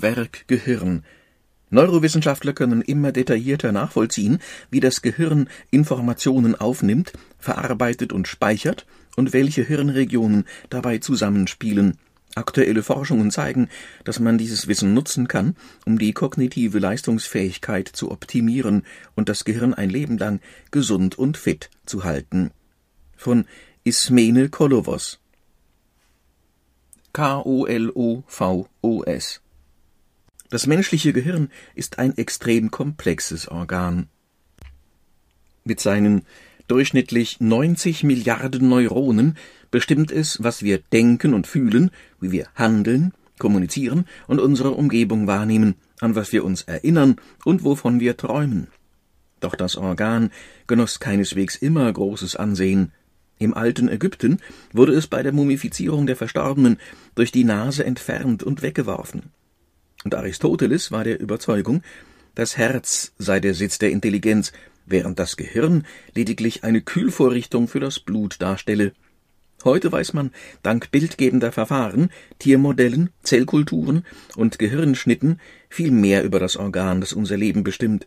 Kraftwerk Gehirn. Neurowissenschaftler können immer detaillierter nachvollziehen, wie das Gehirn Informationen aufnimmt, verarbeitet und speichert und welche Hirnregionen dabei zusammenspielen. Aktuelle Forschungen zeigen, dass man dieses Wissen nutzen kann, um die kognitive Leistungsfähigkeit zu optimieren und das Gehirn ein Leben lang gesund und fit zu halten. Von Ismene Kolovos K-O-L-O-V-O-S Das menschliche Gehirn ist ein extrem komplexes Organ. Mit seinen durchschnittlich 90 Milliarden Neuronen bestimmt es, was wir denken und fühlen, wie wir handeln, kommunizieren und unsere Umgebung wahrnehmen, an was wir uns erinnern und wovon wir träumen. Doch das Organ genoss keineswegs immer großes Ansehen. Im alten Ägypten wurde es bei der Mumifizierung der Verstorbenen durch die Nase entfernt und weggeworfen. Und Aristoteles war der Überzeugung, das Herz sei der Sitz der Intelligenz während das Gehirn lediglich eine Kühlvorrichtung für das Blut darstelle. Heute weiß man dank bildgebender Verfahren, Tiermodellen, Zellkulturen und Gehirnschnitten viel mehr über das Organ, das unser Leben bestimmt.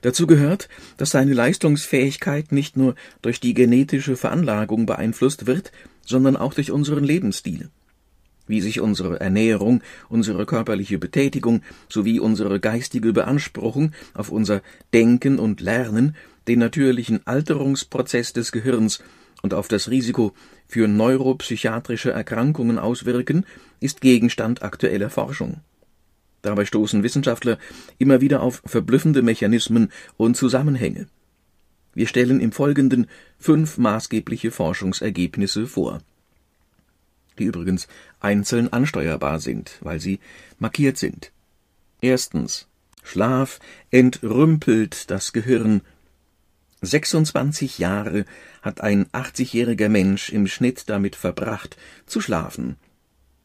Dazu gehört, dass seine Leistungsfähigkeit nicht nur durch die genetische Veranlagung beeinflusst wird, sondern auch durch unseren Lebensstil wie sich unsere Ernährung, unsere körperliche Betätigung sowie unsere geistige Beanspruchung auf unser Denken und Lernen den natürlichen Alterungsprozess des Gehirns und auf das Risiko für neuropsychiatrische Erkrankungen auswirken, ist Gegenstand aktueller Forschung. Dabei stoßen Wissenschaftler immer wieder auf verblüffende Mechanismen und Zusammenhänge. Wir stellen im Folgenden fünf maßgebliche Forschungsergebnisse vor die übrigens einzeln ansteuerbar sind, weil sie markiert sind. Erstens. Schlaf entrümpelt das Gehirn. 26 Jahre hat ein 80-jähriger Mensch im Schnitt damit verbracht, zu schlafen.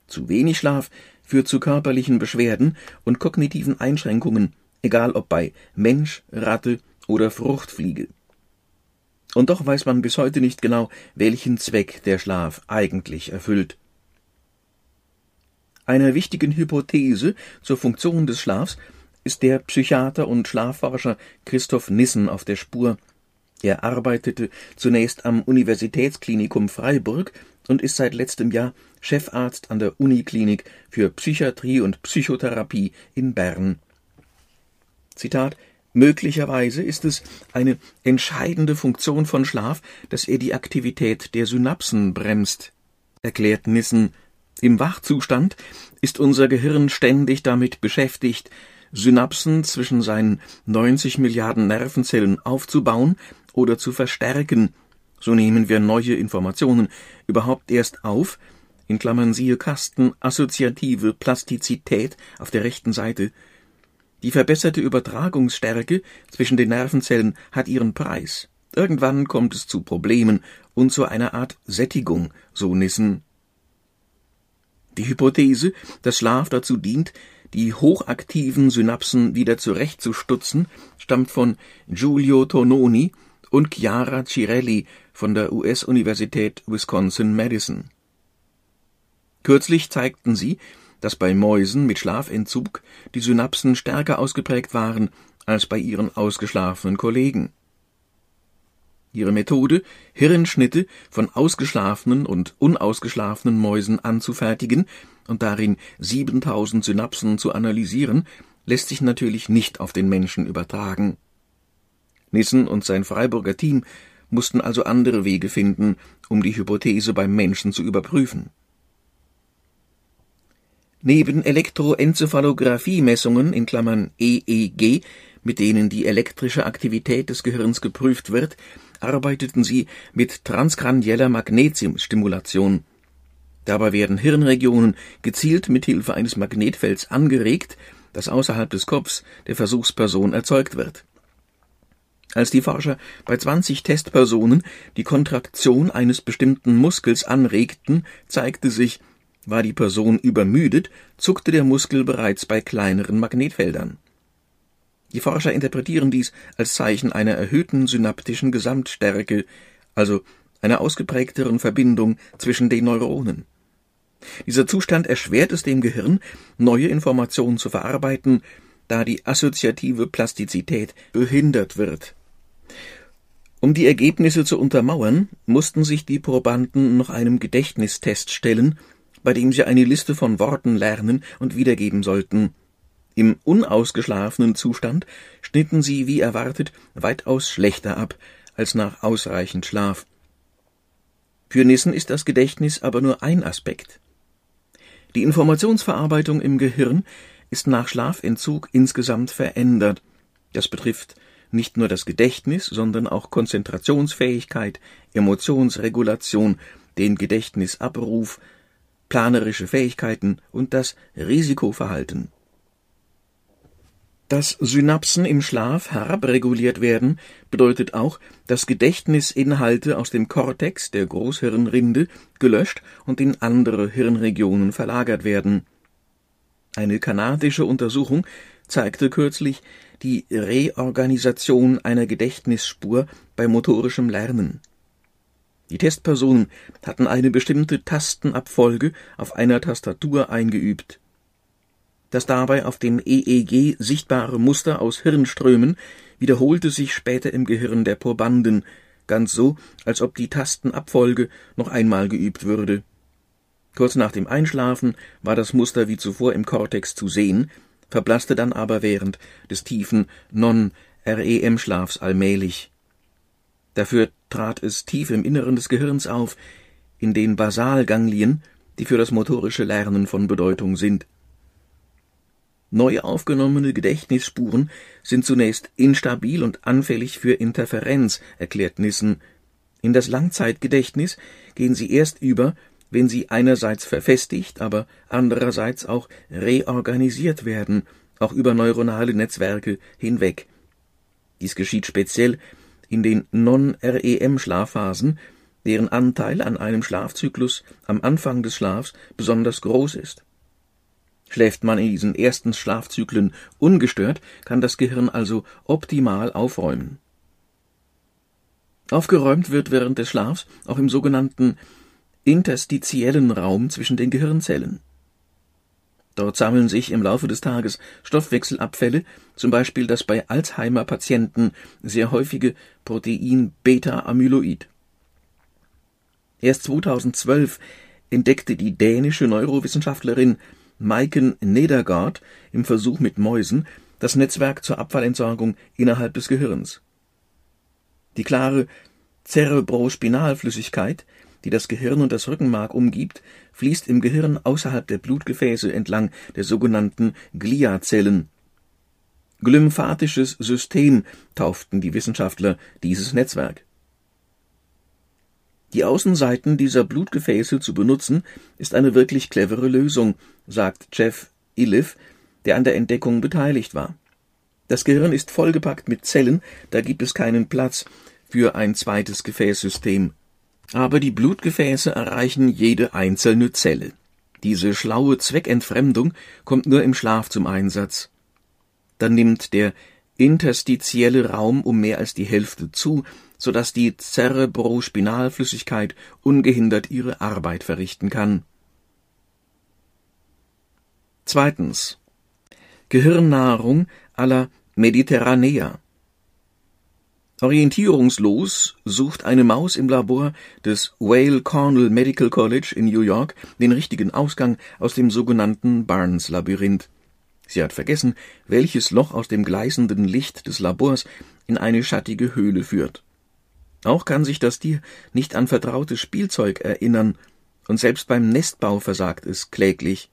Zu wenig Schlaf führt zu körperlichen Beschwerden und kognitiven Einschränkungen, egal ob bei Mensch, Ratte oder Fruchtfliege. Und doch weiß man bis heute nicht genau, welchen Zweck der Schlaf eigentlich erfüllt. Einer wichtigen Hypothese zur Funktion des Schlafs ist der Psychiater und Schlafforscher Christoph Nissen auf der Spur. Er arbeitete zunächst am Universitätsklinikum Freiburg und ist seit letztem Jahr Chefarzt an der Uniklinik für Psychiatrie und Psychotherapie in Bern. Zitat Möglicherweise ist es eine entscheidende Funktion von Schlaf, dass er die Aktivität der Synapsen bremst, erklärt Nissen im Wachzustand ist unser Gehirn ständig damit beschäftigt, Synapsen zwischen seinen 90 Milliarden Nervenzellen aufzubauen oder zu verstärken. So nehmen wir neue Informationen überhaupt erst auf, in Klammern siehe Kasten assoziative Plastizität auf der rechten Seite. Die verbesserte Übertragungsstärke zwischen den Nervenzellen hat ihren Preis. Irgendwann kommt es zu Problemen und zu einer Art Sättigung, so Nissen die Hypothese, dass Schlaf dazu dient, die hochaktiven Synapsen wieder zurechtzustutzen, stammt von Giulio Tononi und Chiara Cirelli von der US-Universität Wisconsin-Madison. Kürzlich zeigten sie, dass bei Mäusen mit Schlafentzug die Synapsen stärker ausgeprägt waren als bei ihren ausgeschlafenen Kollegen. Ihre Methode, Hirnschnitte von ausgeschlafenen und unausgeschlafenen Mäusen anzufertigen und darin 7000 Synapsen zu analysieren, lässt sich natürlich nicht auf den Menschen übertragen. Nissen und sein Freiburger Team mussten also andere Wege finden, um die Hypothese beim Menschen zu überprüfen. Neben Elektroenzephalographie-Messungen EEG, mit denen die elektrische Aktivität des Gehirns geprüft wird, arbeiteten sie mit transkranieller Magnesiumstimulation. Dabei werden Hirnregionen gezielt mit Hilfe eines Magnetfelds angeregt, das außerhalb des Kopfs der Versuchsperson erzeugt wird. Als die Forscher bei 20 Testpersonen die Kontraktion eines bestimmten Muskels anregten, zeigte sich, war die Person übermüdet, zuckte der Muskel bereits bei kleineren Magnetfeldern. Die Forscher interpretieren dies als Zeichen einer erhöhten synaptischen Gesamtstärke, also einer ausgeprägteren Verbindung zwischen den Neuronen. Dieser Zustand erschwert es dem Gehirn, neue Informationen zu verarbeiten, da die assoziative Plastizität behindert wird. Um die Ergebnisse zu untermauern, mussten sich die Probanden noch einem Gedächtnistest stellen, bei dem sie eine Liste von Worten lernen und wiedergeben sollten. Im unausgeschlafenen Zustand schnitten sie wie erwartet weitaus schlechter ab als nach ausreichend Schlaf. Für Nissen ist das Gedächtnis aber nur ein Aspekt. Die Informationsverarbeitung im Gehirn ist nach Schlafentzug insgesamt verändert. Das betrifft nicht nur das Gedächtnis, sondern auch Konzentrationsfähigkeit, Emotionsregulation, den Gedächtnisabruf, planerische Fähigkeiten und das Risikoverhalten. Dass Synapsen im Schlaf herabreguliert werden, bedeutet auch, dass Gedächtnisinhalte aus dem Kortex der Großhirnrinde gelöscht und in andere Hirnregionen verlagert werden. Eine kanadische Untersuchung zeigte kürzlich die Reorganisation einer Gedächtnisspur bei motorischem Lernen. Die Testpersonen hatten eine bestimmte Tastenabfolge auf einer Tastatur eingeübt. Das dabei auf dem EEG sichtbare Muster aus Hirnströmen wiederholte sich später im Gehirn der Probanden, ganz so, als ob die Tastenabfolge noch einmal geübt würde. Kurz nach dem Einschlafen war das Muster wie zuvor im Kortex zu sehen, verblasste dann aber während des tiefen Non-REM-Schlafs allmählich. Dafür trat es tief im Inneren des Gehirns auf, in den Basalganglien, die für das motorische Lernen von Bedeutung sind. Neu aufgenommene Gedächtnisspuren sind zunächst instabil und anfällig für Interferenz, erklärt Nissen. In das Langzeitgedächtnis gehen sie erst über, wenn sie einerseits verfestigt, aber andererseits auch reorganisiert werden, auch über neuronale Netzwerke hinweg. Dies geschieht speziell in den Non-REM-Schlafphasen, deren Anteil an einem Schlafzyklus am Anfang des Schlafs besonders groß ist. Schläft man in diesen ersten Schlafzyklen ungestört, kann das Gehirn also optimal aufräumen. Aufgeräumt wird während des Schlafs auch im sogenannten interstitiellen Raum zwischen den Gehirnzellen. Dort sammeln sich im Laufe des Tages Stoffwechselabfälle, zum Beispiel das bei Alzheimer-Patienten sehr häufige Protein Beta-Amyloid. Erst 2012 entdeckte die dänische Neurowissenschaftlerin Maiken Nedergaard im Versuch mit Mäusen das Netzwerk zur Abfallentsorgung innerhalb des Gehirns. Die klare Cerebrospinalflüssigkeit, die das Gehirn und das Rückenmark umgibt, fließt im Gehirn außerhalb der Blutgefäße entlang der sogenannten Gliazellen. Glymphatisches System tauften die Wissenschaftler dieses Netzwerk. Die Außenseiten dieser Blutgefäße zu benutzen, ist eine wirklich clevere Lösung, sagt Jeff Iliff, der an der Entdeckung beteiligt war. Das Gehirn ist vollgepackt mit Zellen, da gibt es keinen Platz für ein zweites Gefäßsystem. Aber die Blutgefäße erreichen jede einzelne Zelle. Diese schlaue Zweckentfremdung kommt nur im Schlaf zum Einsatz. Dann nimmt der interstitielle Raum um mehr als die Hälfte zu, so dass die Cerebrospinalflüssigkeit ungehindert ihre Arbeit verrichten kann. Zweitens. Gehirnnahrung aller Mediterranea. Orientierungslos sucht eine Maus im Labor des Whale Cornell Medical College in New York den richtigen Ausgang aus dem sogenannten Barnes-Labyrinth. Sie hat vergessen, welches Loch aus dem gleißenden Licht des Labors in eine schattige Höhle führt. Auch kann sich das Tier nicht an vertrautes Spielzeug erinnern, und selbst beim Nestbau versagt es kläglich.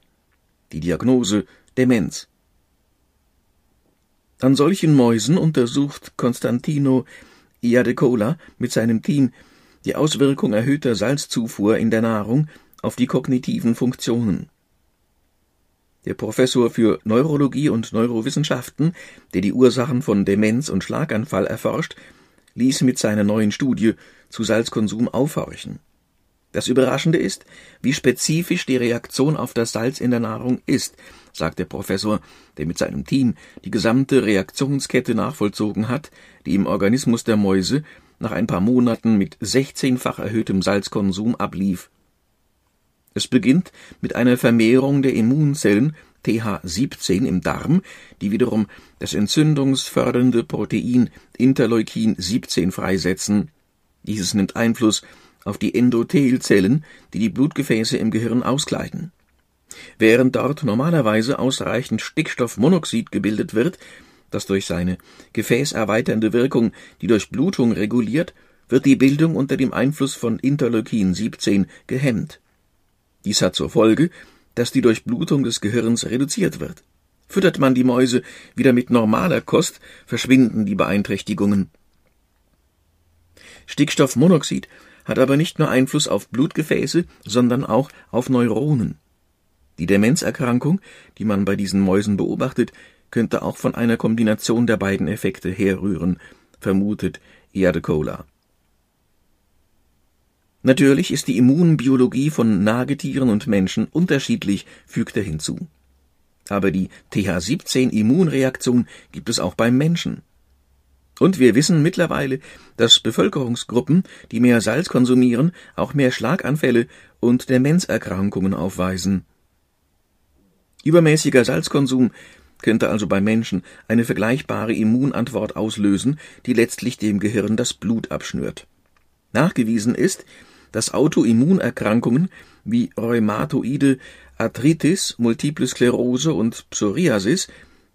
Die Diagnose Demenz. An solchen Mäusen untersucht Constantino Iadecola mit seinem Team die Auswirkung erhöhter Salzzufuhr in der Nahrung auf die kognitiven Funktionen. Der Professor für Neurologie und Neurowissenschaften, der die Ursachen von Demenz und Schlaganfall erforscht, ließ mit seiner neuen Studie zu Salzkonsum aufhorchen. Das Überraschende ist, wie spezifisch die Reaktion auf das Salz in der Nahrung ist, sagt der Professor, der mit seinem Team die gesamte Reaktionskette nachvollzogen hat, die im Organismus der Mäuse nach ein paar Monaten mit 16-fach erhöhtem Salzkonsum ablief. Es beginnt mit einer Vermehrung der Immunzellen TH17 im Darm, die wiederum das entzündungsfördernde Protein Interleukin 17 freisetzen. Dieses nimmt Einfluss auf die Endothelzellen, die die Blutgefäße im Gehirn auskleiden. Während dort normalerweise ausreichend Stickstoffmonoxid gebildet wird, das durch seine gefäßerweiternde Wirkung die Durchblutung reguliert, wird die Bildung unter dem Einfluss von Interleukin 17 gehemmt. Dies hat zur Folge, dass die Durchblutung des Gehirns reduziert wird. Füttert man die Mäuse wieder mit normaler Kost, verschwinden die Beeinträchtigungen. Stickstoffmonoxid hat aber nicht nur Einfluss auf Blutgefäße, sondern auch auf Neuronen. Die Demenzerkrankung, die man bei diesen Mäusen beobachtet, könnte auch von einer Kombination der beiden Effekte herrühren, vermutet Iadecola. Natürlich ist die Immunbiologie von Nagetieren und Menschen unterschiedlich, fügt er hinzu. Aber die TH17-Immunreaktion gibt es auch beim Menschen. Und wir wissen mittlerweile, dass Bevölkerungsgruppen, die mehr Salz konsumieren, auch mehr Schlaganfälle und Demenzerkrankungen aufweisen. Übermäßiger Salzkonsum könnte also bei Menschen eine vergleichbare Immunantwort auslösen, die letztlich dem Gehirn das Blut abschnürt. Nachgewiesen ist, dass Autoimmunerkrankungen wie Rheumatoide Arthritis, Multiple Sklerose und Psoriasis,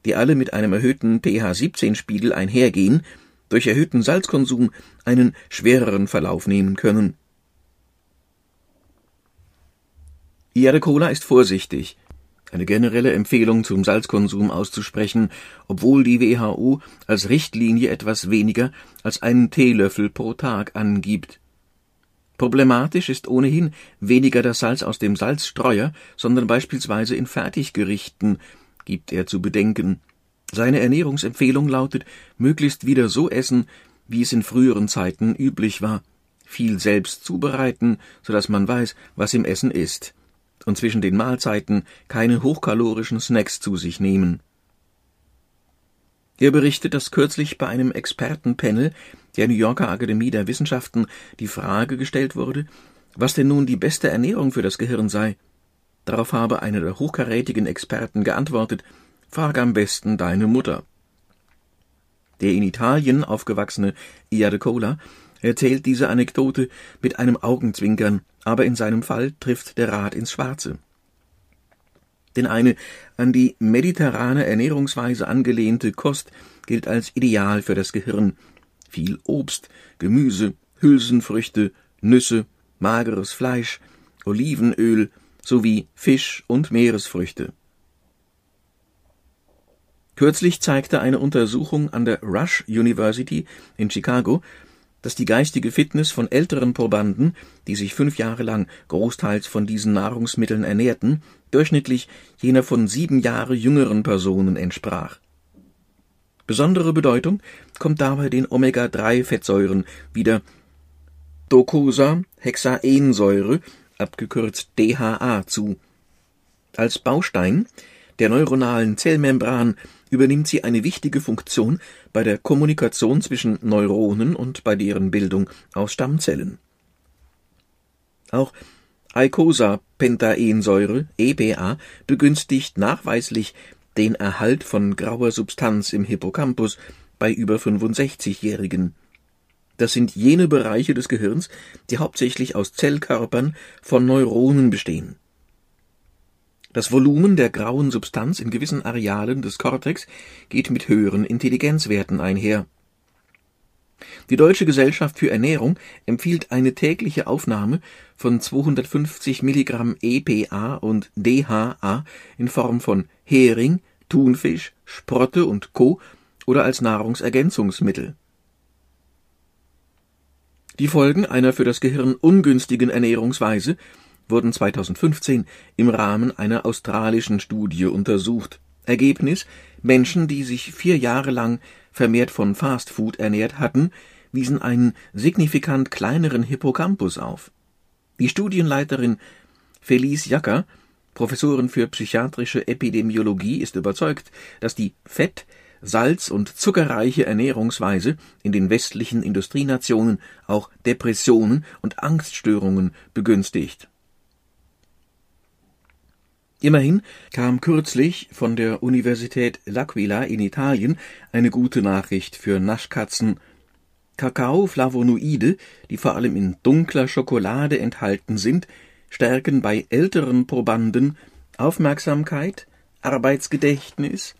die alle mit einem erhöhten pH-17-Spiegel einhergehen, durch erhöhten Salzkonsum einen schwereren Verlauf nehmen können. Iade Cola ist vorsichtig, eine generelle Empfehlung zum Salzkonsum auszusprechen, obwohl die WHO als Richtlinie etwas weniger als einen Teelöffel pro Tag angibt. Problematisch ist ohnehin weniger das Salz aus dem Salzstreuer, sondern beispielsweise in Fertiggerichten, gibt er zu bedenken. Seine Ernährungsempfehlung lautet, möglichst wieder so essen, wie es in früheren Zeiten üblich war. Viel selbst zubereiten, so dass man weiß, was im Essen ist und zwischen den Mahlzeiten keine hochkalorischen Snacks zu sich nehmen. Er berichtet, dass kürzlich bei einem Expertenpanel der New Yorker Akademie der Wissenschaften die Frage gestellt wurde, was denn nun die beste Ernährung für das Gehirn sei. Darauf habe einer der hochkarätigen Experten geantwortet, frag am besten deine Mutter. Der in Italien aufgewachsene Iade Cola erzählt diese Anekdote mit einem Augenzwinkern, aber in seinem Fall trifft der Rat ins Schwarze. Denn eine an die mediterrane Ernährungsweise angelehnte Kost gilt als ideal für das Gehirn. Viel Obst, Gemüse, Hülsenfrüchte, Nüsse, mageres Fleisch, Olivenöl sowie Fisch und Meeresfrüchte. Kürzlich zeigte eine Untersuchung an der Rush University in Chicago, dass die geistige Fitness von älteren Probanden, die sich fünf Jahre lang großteils von diesen Nahrungsmitteln ernährten, durchschnittlich jener von sieben Jahre jüngeren Personen entsprach. Besondere Bedeutung kommt dabei den Omega-3-Fettsäuren wie der Docosahexaensäure, abgekürzt DHA, zu. Als Baustein der neuronalen Zellmembran übernimmt sie eine wichtige Funktion bei der Kommunikation zwischen Neuronen und bei deren Bildung aus Stammzellen. Auch Eicosapentaensäure EPA begünstigt nachweislich den Erhalt von grauer Substanz im Hippocampus bei über 65-Jährigen. Das sind jene Bereiche des Gehirns, die hauptsächlich aus Zellkörpern von Neuronen bestehen. Das Volumen der grauen Substanz in gewissen Arealen des Kortex geht mit höheren Intelligenzwerten einher. Die Deutsche Gesellschaft für Ernährung empfiehlt eine tägliche Aufnahme von 250 Milligramm EPA und DHA in Form von Hering, Thunfisch, Sprotte und Co. oder als Nahrungsergänzungsmittel. Die Folgen einer für das Gehirn ungünstigen Ernährungsweise wurden 2015 im Rahmen einer australischen Studie untersucht. Ergebnis Menschen, die sich vier Jahre lang vermehrt von Fastfood ernährt hatten, wiesen einen signifikant kleineren Hippocampus auf. Die Studienleiterin Felice Jacker, Professorin für psychiatrische Epidemiologie, ist überzeugt, dass die Fett-, Salz- und zuckerreiche Ernährungsweise in den westlichen Industrienationen auch Depressionen und Angststörungen begünstigt Immerhin kam kürzlich von der Universität L'Aquila in Italien eine gute Nachricht für Naschkatzen. Kakaoflavonoide, die vor allem in dunkler Schokolade enthalten sind, stärken bei älteren Probanden Aufmerksamkeit, Arbeitsgedächtnis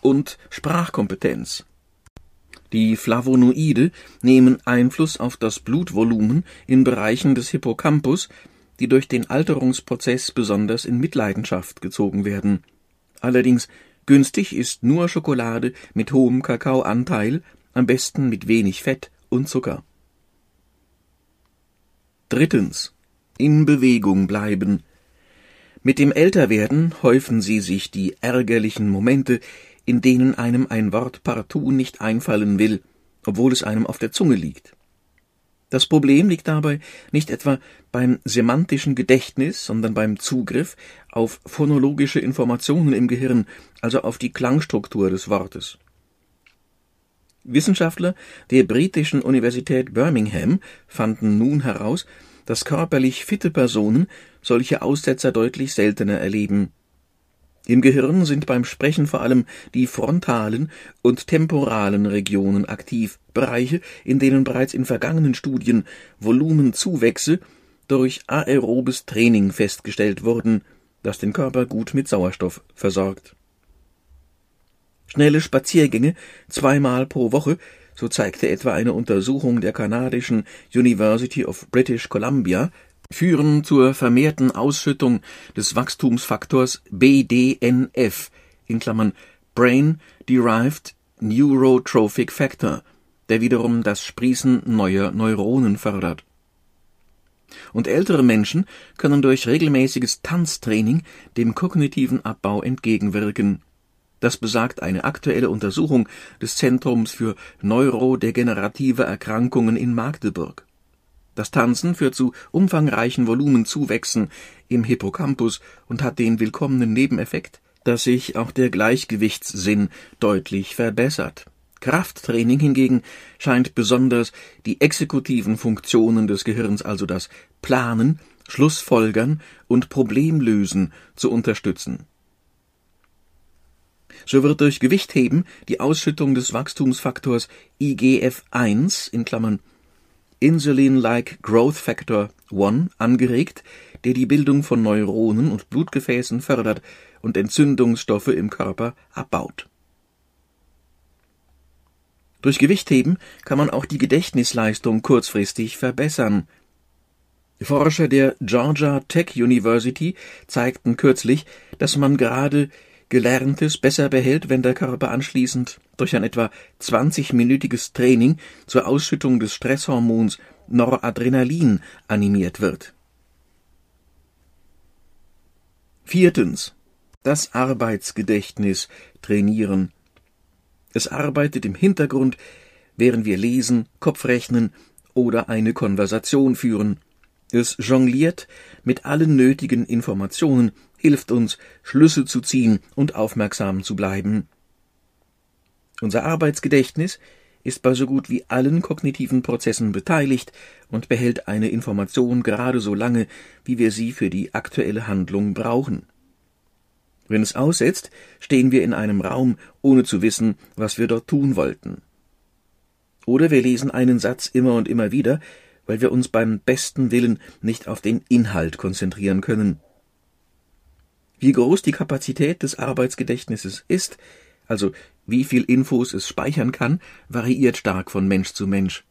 und Sprachkompetenz. Die Flavonoide nehmen Einfluss auf das Blutvolumen in Bereichen des Hippocampus, die durch den Alterungsprozess besonders in Mitleidenschaft gezogen werden. Allerdings günstig ist nur Schokolade mit hohem Kakaoanteil, am besten mit wenig Fett und Zucker. Drittens. In Bewegung bleiben. Mit dem Älterwerden häufen sie sich die ärgerlichen Momente, in denen einem ein Wort partout nicht einfallen will, obwohl es einem auf der Zunge liegt. Das Problem liegt dabei nicht etwa beim semantischen Gedächtnis, sondern beim Zugriff auf phonologische Informationen im Gehirn, also auf die Klangstruktur des Wortes. Wissenschaftler der britischen Universität Birmingham fanden nun heraus, dass körperlich fitte Personen solche Aussetzer deutlich seltener erleben im Gehirn sind beim Sprechen vor allem die frontalen und temporalen Regionen aktiv, Bereiche, in denen bereits in vergangenen Studien Volumenzuwächse durch aerobes Training festgestellt wurden, das den Körper gut mit Sauerstoff versorgt. Schnelle Spaziergänge zweimal pro Woche, so zeigte etwa eine Untersuchung der kanadischen University of British Columbia führen zur vermehrten Ausschüttung des Wachstumsfaktors BDNF in Klammern (Brain Derived Neurotrophic Factor), der wiederum das Sprießen neuer Neuronen fördert. Und ältere Menschen können durch regelmäßiges Tanztraining dem kognitiven Abbau entgegenwirken. Das besagt eine aktuelle Untersuchung des Zentrums für neurodegenerative Erkrankungen in Magdeburg das Tanzen führt zu umfangreichen Volumenzuwächsen im Hippocampus und hat den willkommenen Nebeneffekt, dass sich auch der Gleichgewichtssinn deutlich verbessert. Krafttraining hingegen scheint besonders die exekutiven Funktionen des Gehirns, also das Planen, Schlussfolgern und Problemlösen, zu unterstützen. So wird durch Gewichtheben die Ausschüttung des Wachstumsfaktors IGF-1 in Klammern Insulin-like Growth Factor 1 angeregt, der die Bildung von Neuronen und Blutgefäßen fördert und Entzündungsstoffe im Körper abbaut. Durch Gewichtheben kann man auch die Gedächtnisleistung kurzfristig verbessern. Forscher der Georgia Tech University zeigten kürzlich, dass man gerade Gelerntes besser behält, wenn der Körper anschließend durch ein etwa 20-minütiges Training zur Ausschüttung des Stresshormons Noradrenalin animiert wird. Viertens. Das Arbeitsgedächtnis trainieren. Es arbeitet im Hintergrund, während wir lesen, Kopfrechnen oder eine Konversation führen. Es jongliert mit allen nötigen Informationen, hilft uns, Schlüsse zu ziehen und aufmerksam zu bleiben. Unser Arbeitsgedächtnis ist bei so gut wie allen kognitiven Prozessen beteiligt und behält eine Information gerade so lange, wie wir sie für die aktuelle Handlung brauchen. Wenn es aussetzt, stehen wir in einem Raum, ohne zu wissen, was wir dort tun wollten. Oder wir lesen einen Satz immer und immer wieder, weil wir uns beim besten Willen nicht auf den Inhalt konzentrieren können. Wie groß die Kapazität des Arbeitsgedächtnisses ist, also wie viel Infos es speichern kann, variiert stark von Mensch zu Mensch.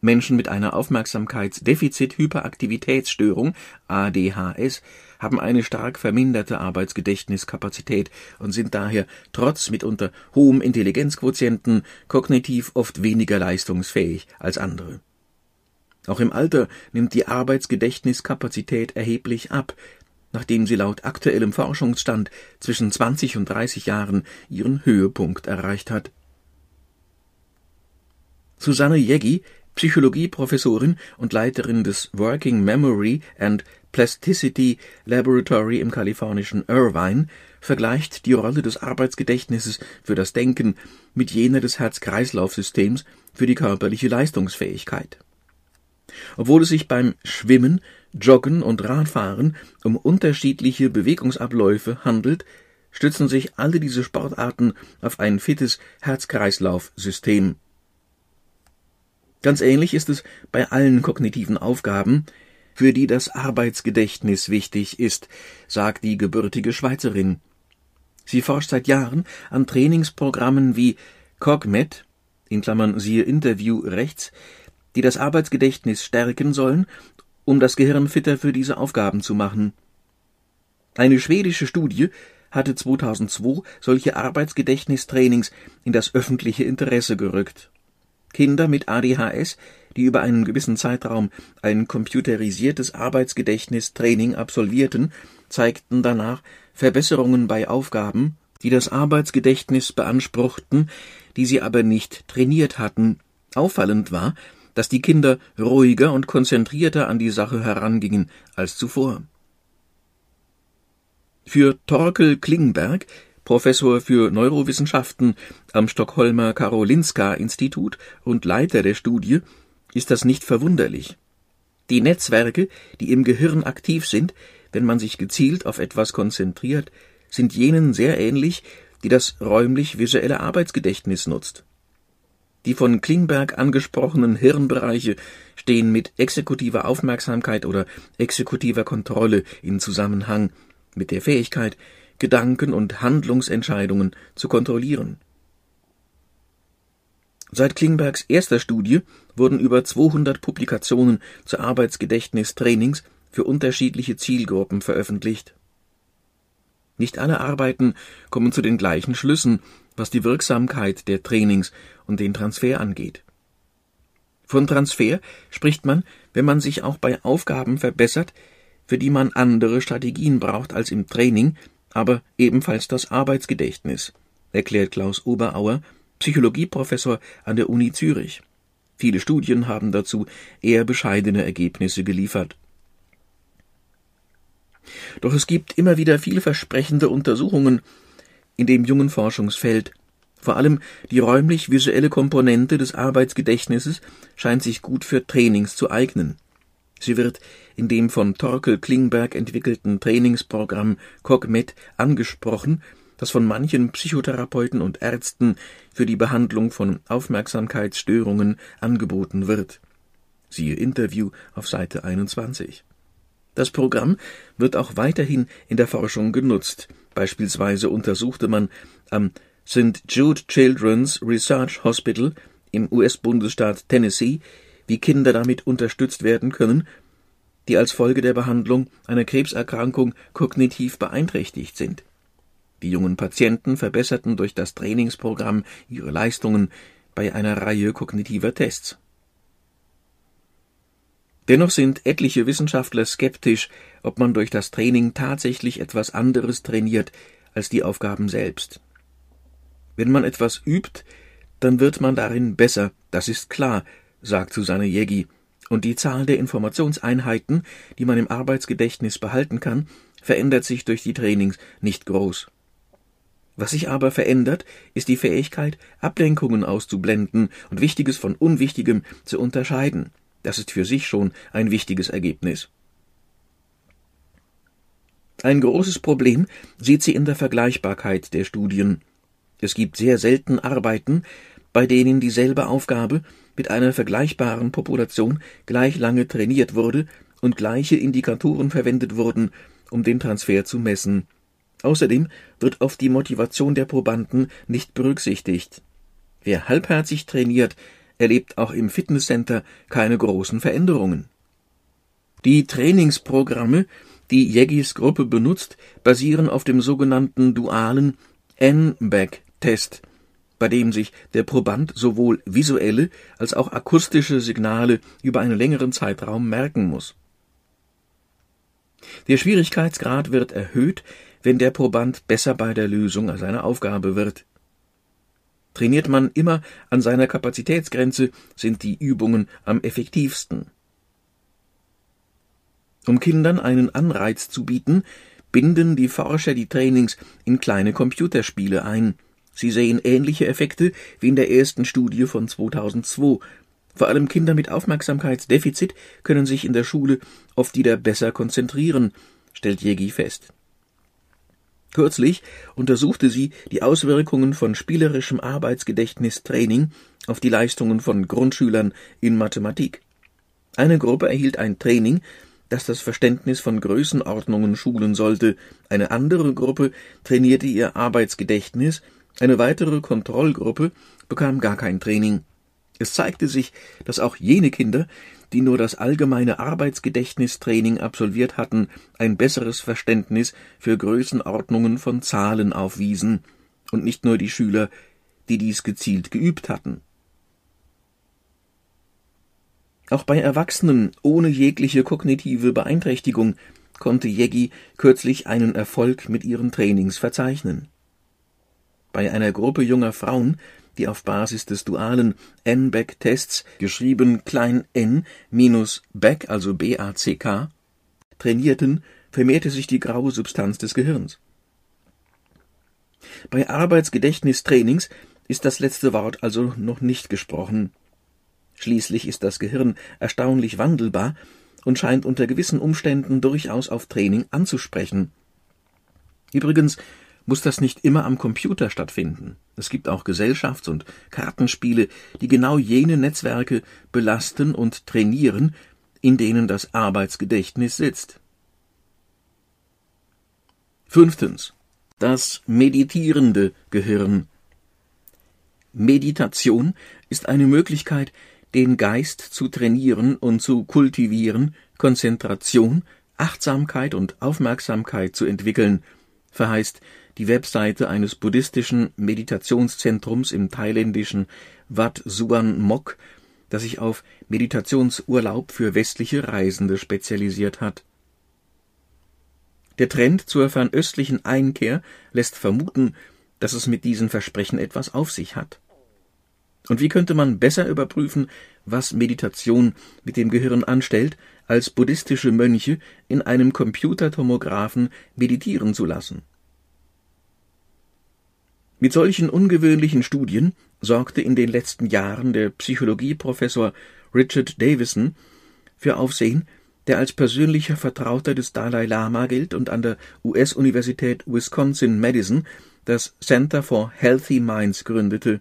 Menschen mit einer Aufmerksamkeitsdefizit-Hyperaktivitätsstörung ADHS haben eine stark verminderte Arbeitsgedächtniskapazität und sind daher trotz mitunter hohem Intelligenzquotienten kognitiv oft weniger leistungsfähig als andere. Auch im Alter nimmt die Arbeitsgedächtniskapazität erheblich ab, nachdem sie laut aktuellem Forschungsstand zwischen 20 und 30 Jahren ihren Höhepunkt erreicht hat. Susanne Jeggi, Psychologieprofessorin und Leiterin des Working Memory and Plasticity Laboratory im kalifornischen Irvine, vergleicht die Rolle des Arbeitsgedächtnisses für das Denken mit jener des Herz-Kreislauf-Systems für die körperliche Leistungsfähigkeit obwohl es sich beim Schwimmen Joggen und Radfahren um unterschiedliche Bewegungsabläufe handelt, stützen sich alle diese Sportarten auf ein fittes Herz-Kreislauf-System. Ganz ähnlich ist es bei allen kognitiven Aufgaben, für die das Arbeitsgedächtnis wichtig ist, sagt die gebürtige Schweizerin. Sie forscht seit Jahren an Trainingsprogrammen wie CogMed, in Klammern siehe Interview rechts, die das Arbeitsgedächtnis stärken sollen, um das Gehirn fitter für diese Aufgaben zu machen. Eine schwedische Studie hatte 2002 solche Arbeitsgedächtnistrainings in das öffentliche Interesse gerückt. Kinder mit ADHS, die über einen gewissen Zeitraum ein computerisiertes Arbeitsgedächtnistraining absolvierten, zeigten danach Verbesserungen bei Aufgaben, die das Arbeitsgedächtnis beanspruchten, die sie aber nicht trainiert hatten. Auffallend war, dass die Kinder ruhiger und konzentrierter an die Sache herangingen als zuvor. Für Torkel Klingberg, Professor für Neurowissenschaften am Stockholmer Karolinska-Institut und Leiter der Studie, ist das nicht verwunderlich. Die Netzwerke, die im Gehirn aktiv sind, wenn man sich gezielt auf etwas konzentriert, sind jenen sehr ähnlich, die das räumlich-visuelle Arbeitsgedächtnis nutzt. Die von Klingberg angesprochenen Hirnbereiche stehen mit exekutiver Aufmerksamkeit oder exekutiver Kontrolle in Zusammenhang, mit der Fähigkeit, Gedanken und Handlungsentscheidungen zu kontrollieren. Seit Klingbergs erster Studie wurden über 200 Publikationen zu Arbeitsgedächtnistrainings für unterschiedliche Zielgruppen veröffentlicht. Nicht alle Arbeiten kommen zu den gleichen Schlüssen, was die Wirksamkeit der Trainings und den Transfer angeht. Von Transfer spricht man, wenn man sich auch bei Aufgaben verbessert, für die man andere Strategien braucht als im Training, aber ebenfalls das Arbeitsgedächtnis, erklärt Klaus Oberauer, Psychologieprofessor an der Uni Zürich. Viele Studien haben dazu eher bescheidene Ergebnisse geliefert. Doch es gibt immer wieder vielversprechende Untersuchungen in dem jungen Forschungsfeld. Vor allem die räumlich-visuelle Komponente des Arbeitsgedächtnisses scheint sich gut für Trainings zu eignen. Sie wird in dem von Torkel Klingberg entwickelten Trainingsprogramm CogMed angesprochen, das von manchen Psychotherapeuten und Ärzten für die Behandlung von Aufmerksamkeitsstörungen angeboten wird. Siehe Interview auf Seite 21. Das Programm wird auch weiterhin in der Forschung genutzt. Beispielsweise untersuchte man am St. Jude Children's Research Hospital im US-Bundesstaat Tennessee wie Kinder damit unterstützt werden können, die als Folge der Behandlung einer Krebserkrankung kognitiv beeinträchtigt sind. Die jungen Patienten verbesserten durch das Trainingsprogramm ihre Leistungen bei einer Reihe kognitiver Tests. Dennoch sind etliche Wissenschaftler skeptisch, ob man durch das Training tatsächlich etwas anderes trainiert als die Aufgaben selbst. Wenn man etwas übt, dann wird man darin besser, das ist klar, sagt Susanne Jeggi, und die Zahl der Informationseinheiten, die man im Arbeitsgedächtnis behalten kann, verändert sich durch die Trainings nicht groß. Was sich aber verändert, ist die Fähigkeit, Ablenkungen auszublenden und Wichtiges von Unwichtigem zu unterscheiden. Das ist für sich schon ein wichtiges Ergebnis. Ein großes Problem sieht sie in der Vergleichbarkeit der Studien. Es gibt sehr selten Arbeiten, bei denen dieselbe Aufgabe mit einer vergleichbaren Population gleich lange trainiert wurde und gleiche Indikatoren verwendet wurden, um den Transfer zu messen. Außerdem wird auf die Motivation der Probanden nicht berücksichtigt. Wer halbherzig trainiert, erlebt auch im Fitnesscenter keine großen Veränderungen. Die Trainingsprogramme, die Yeggis Gruppe benutzt, basieren auf dem sogenannten dualen N-Back-Test, bei dem sich der Proband sowohl visuelle als auch akustische Signale über einen längeren Zeitraum merken muss. Der Schwierigkeitsgrad wird erhöht, wenn der Proband besser bei der Lösung seiner Aufgabe wird. Trainiert man immer an seiner Kapazitätsgrenze, sind die Übungen am effektivsten. Um Kindern einen Anreiz zu bieten, binden die Forscher die Trainings in kleine Computerspiele ein. Sie sehen ähnliche Effekte wie in der ersten Studie von 2002, Vor allem Kinder mit Aufmerksamkeitsdefizit können sich in der Schule oft wieder besser konzentrieren, stellt Jegi fest. Kürzlich untersuchte sie die Auswirkungen von spielerischem Arbeitsgedächtnistraining auf die Leistungen von Grundschülern in Mathematik. Eine Gruppe erhielt ein Training, das das Verständnis von Größenordnungen schulen sollte, eine andere Gruppe trainierte ihr Arbeitsgedächtnis, eine weitere Kontrollgruppe bekam gar kein Training. Es zeigte sich, dass auch jene Kinder, die nur das allgemeine Arbeitsgedächtnistraining absolviert hatten, ein besseres Verständnis für Größenordnungen von Zahlen aufwiesen, und nicht nur die Schüler, die dies gezielt geübt hatten. Auch bei Erwachsenen ohne jegliche kognitive Beeinträchtigung konnte Jeggi kürzlich einen Erfolg mit ihren Trainings verzeichnen. Bei einer Gruppe junger Frauen die auf Basis des dualen N-Back-Tests, geschrieben klein n minus Back, also B-A-C-K, trainierten, vermehrte sich die graue Substanz des Gehirns. Bei Arbeitsgedächtnistrainings ist das letzte Wort also noch nicht gesprochen. Schließlich ist das Gehirn erstaunlich wandelbar und scheint unter gewissen Umständen durchaus auf Training anzusprechen. Übrigens muss das nicht immer am Computer stattfinden. Es gibt auch Gesellschafts- und Kartenspiele, die genau jene Netzwerke belasten und trainieren, in denen das Arbeitsgedächtnis sitzt. Fünftens. Das meditierende Gehirn. Meditation ist eine Möglichkeit, den Geist zu trainieren und zu kultivieren, Konzentration, Achtsamkeit und Aufmerksamkeit zu entwickeln, verheißt die Webseite eines buddhistischen Meditationszentrums im thailändischen Wat Suan Mok, das sich auf Meditationsurlaub für westliche Reisende spezialisiert hat. Der Trend zur fernöstlichen Einkehr lässt vermuten, dass es mit diesen Versprechen etwas auf sich hat. Und wie könnte man besser überprüfen, was Meditation mit dem Gehirn anstellt, als buddhistische Mönche in einem Computertomographen meditieren zu lassen? Mit solchen ungewöhnlichen Studien sorgte in den letzten Jahren der Psychologieprofessor Richard Davison für Aufsehen, der als persönlicher Vertrauter des Dalai Lama gilt und an der US-Universität Wisconsin-Madison das Center for Healthy Minds gründete.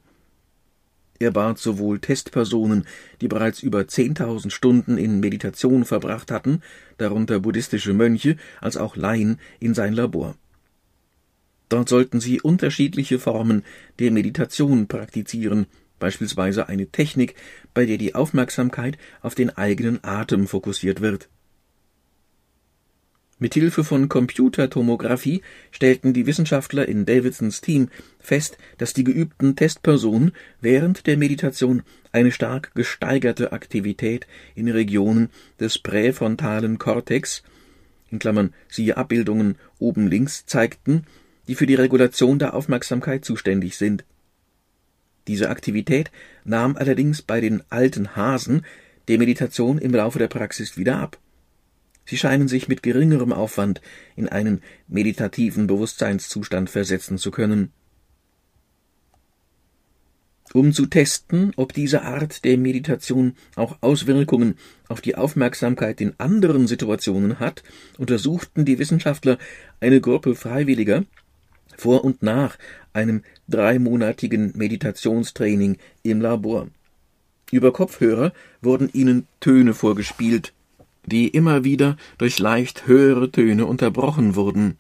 Er bat sowohl Testpersonen, die bereits über 10.000 Stunden in Meditation verbracht hatten, darunter buddhistische Mönche, als auch Laien in sein Labor. Dort sollten sie unterschiedliche Formen der Meditation praktizieren, beispielsweise eine Technik, bei der die Aufmerksamkeit auf den eigenen Atem fokussiert wird. Mit Hilfe von Computertomographie stellten die Wissenschaftler in Davidsons Team fest, dass die geübten Testpersonen während der Meditation eine stark gesteigerte Aktivität in Regionen des präfrontalen Kortex in Klammern siehe Abbildungen oben links zeigten, die für die Regulation der Aufmerksamkeit zuständig sind. Diese Aktivität nahm allerdings bei den alten Hasen der Meditation im Laufe der Praxis wieder ab. Sie scheinen sich mit geringerem Aufwand in einen meditativen Bewusstseinszustand versetzen zu können. Um zu testen, ob diese Art der Meditation auch Auswirkungen auf die Aufmerksamkeit in anderen Situationen hat, untersuchten die Wissenschaftler eine Gruppe Freiwilliger vor und nach einem dreimonatigen Meditationstraining im Labor. Über Kopfhörer wurden ihnen Töne vorgespielt, die immer wieder durch leicht höhere Töne unterbrochen wurden.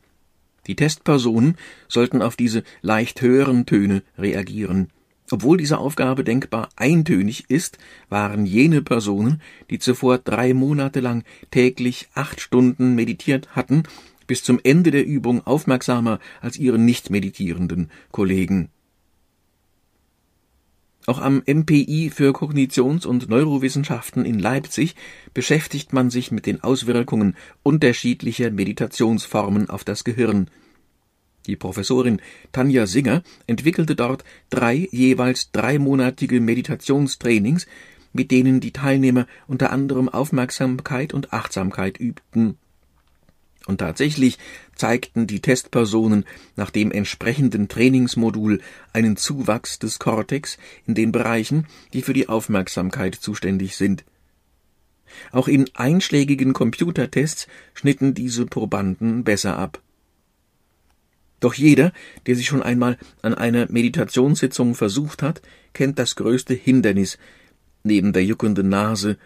Die Testpersonen sollten auf diese leicht höheren Töne reagieren. Obwohl diese Aufgabe denkbar eintönig ist, waren jene Personen, die zuvor drei Monate lang täglich acht Stunden meditiert hatten, bis zum Ende der Übung aufmerksamer als ihre nicht meditierenden Kollegen. Auch am MPI für Kognitions- und Neurowissenschaften in Leipzig beschäftigt man sich mit den Auswirkungen unterschiedlicher Meditationsformen auf das Gehirn. Die Professorin Tanja Singer entwickelte dort drei jeweils dreimonatige Meditationstrainings, mit denen die Teilnehmer unter anderem Aufmerksamkeit und Achtsamkeit übten Und tatsächlich zeigten die Testpersonen nach dem entsprechenden Trainingsmodul einen Zuwachs des Kortex in den Bereichen, die für die Aufmerksamkeit zuständig sind. Auch in einschlägigen Computertests schnitten diese Probanden besser ab. Doch jeder, der sich schon einmal an einer Meditationssitzung versucht hat, kennt das größte Hindernis neben der juckenden Nase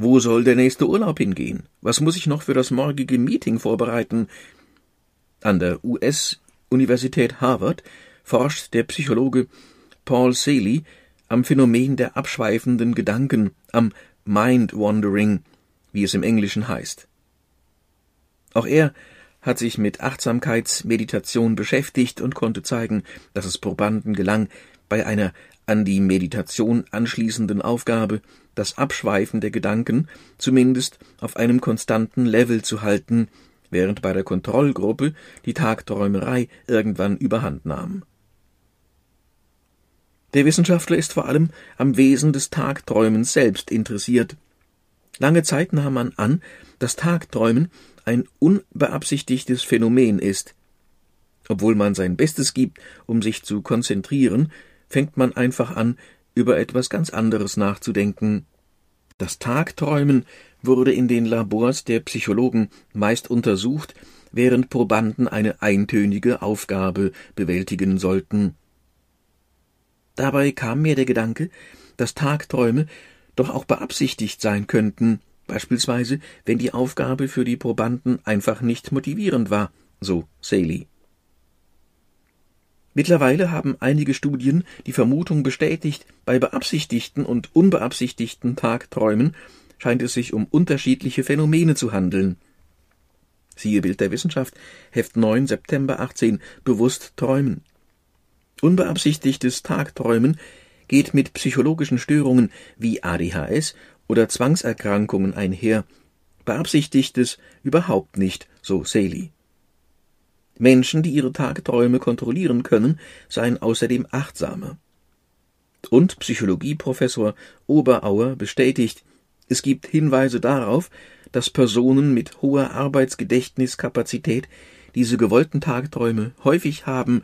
wo soll der nächste Urlaub hingehen? Was muss ich noch für das morgige Meeting vorbereiten? An der US-Universität Harvard forscht der Psychologe Paul Saley am Phänomen der abschweifenden Gedanken, am Mind Wandering, wie es im Englischen heißt. Auch er hat sich mit Achtsamkeitsmeditation beschäftigt und konnte zeigen, dass es Probanden gelang, bei einer an die Meditation anschließenden Aufgabe das Abschweifen der Gedanken zumindest auf einem konstanten Level zu halten, während bei der Kontrollgruppe die Tagträumerei irgendwann überhand nahm. Der Wissenschaftler ist vor allem am Wesen des Tagträumens selbst interessiert. Lange Zeit nahm man an, dass Tagträumen ein unbeabsichtigtes Phänomen ist. Obwohl man sein Bestes gibt, um sich zu konzentrieren, fängt man einfach an, über etwas ganz anderes nachzudenken. Das Tagträumen wurde in den Labors der Psychologen meist untersucht, während Probanden eine eintönige Aufgabe bewältigen sollten. Dabei kam mir der Gedanke, dass Tagträume doch auch beabsichtigt sein könnten, beispielsweise wenn die Aufgabe für die Probanden einfach nicht motivierend war, so Saley. Mittlerweile haben einige Studien die Vermutung bestätigt, bei beabsichtigten und unbeabsichtigten Tagträumen scheint es sich um unterschiedliche Phänomene zu handeln. Siehe Bild der Wissenschaft, Heft 9, September 18, bewusst träumen. Unbeabsichtigtes Tagträumen geht mit psychologischen Störungen wie ADHS oder Zwangserkrankungen einher, beabsichtigtes überhaupt nicht, so Saley. Menschen, die ihre Tagträume kontrollieren können, seien außerdem achtsamer. Und Psychologieprofessor Oberauer bestätigt, es gibt Hinweise darauf, dass Personen mit hoher Arbeitsgedächtniskapazität diese gewollten Tagträume häufig haben,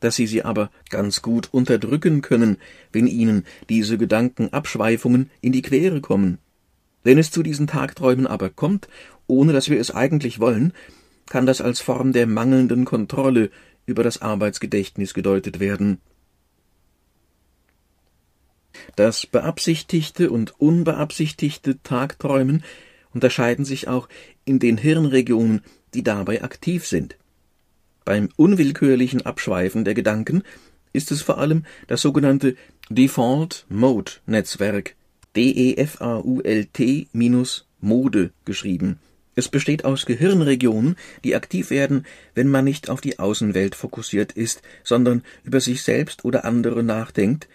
dass sie sie aber ganz gut unterdrücken können, wenn ihnen diese Gedankenabschweifungen in die Quere kommen. Wenn es zu diesen Tagträumen aber kommt, ohne dass wir es eigentlich wollen, kann das als Form der mangelnden Kontrolle über das Arbeitsgedächtnis gedeutet werden. Das beabsichtigte und unbeabsichtigte Tagträumen unterscheiden sich auch in den Hirnregionen, die dabei aktiv sind. Beim unwillkürlichen Abschweifen der Gedanken ist es vor allem das sogenannte Default Mode Netzwerk DEFAULT Mode geschrieben es besteht aus Gehirnregionen, die aktiv werden, wenn man nicht auf die Außenwelt fokussiert ist, sondern über sich selbst oder andere nachdenkt,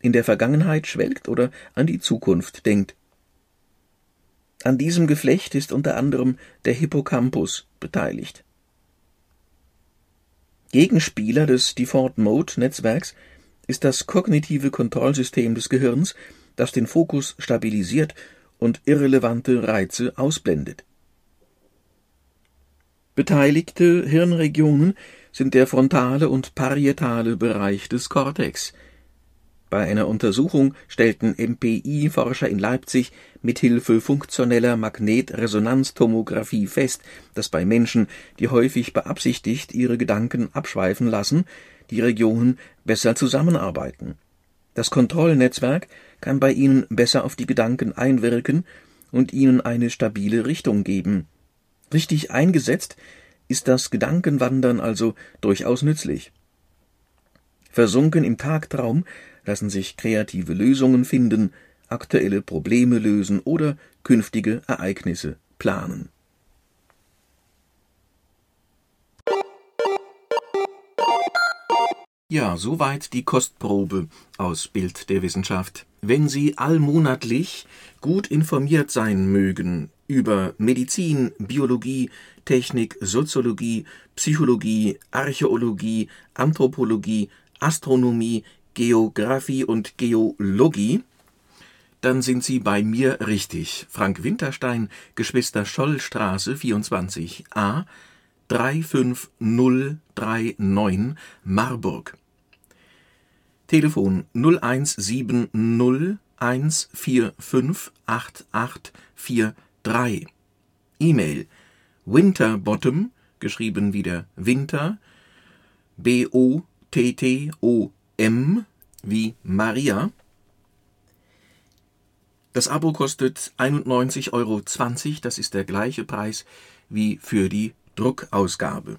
in der Vergangenheit schwelgt oder an die Zukunft denkt. An diesem Geflecht ist unter anderem der Hippocampus beteiligt. Gegenspieler des Default Mode Netzwerks ist das kognitive Kontrollsystem des Gehirns, das den Fokus stabilisiert und irrelevante Reize ausblendet. Beteiligte Hirnregionen sind der frontale und parietale Bereich des Kortex. Bei einer Untersuchung stellten MPI-Forscher in Leipzig mit Hilfe funktioneller Magnetresonanztomographie fest, dass bei Menschen, die häufig beabsichtigt ihre Gedanken abschweifen lassen, die Regionen besser zusammenarbeiten. Das Kontrollnetzwerk kann bei ihnen besser auf die Gedanken einwirken und ihnen eine stabile Richtung geben Richtig eingesetzt ist das Gedankenwandern also durchaus nützlich. Versunken im Tagtraum lassen sich kreative Lösungen finden, aktuelle Probleme lösen oder künftige Ereignisse planen. Ja, soweit die Kostprobe aus Bild der Wissenschaft. Wenn Sie allmonatlich gut informiert sein mögen über Medizin, Biologie, Technik, Soziologie, Psychologie, Archäologie, Anthropologie, Astronomie, Geographie und Geologie, dann sind Sie bei mir richtig. Frank Winterstein, Geschwister Schollstraße 24a 35039 Marburg. Telefon 0170 1458843. E-Mail winterbottom, geschrieben wieder Winter, B-O-T-T-O-M, wie Maria. Das Abo kostet 91,20 Euro, das ist der gleiche Preis wie für die Druckausgabe.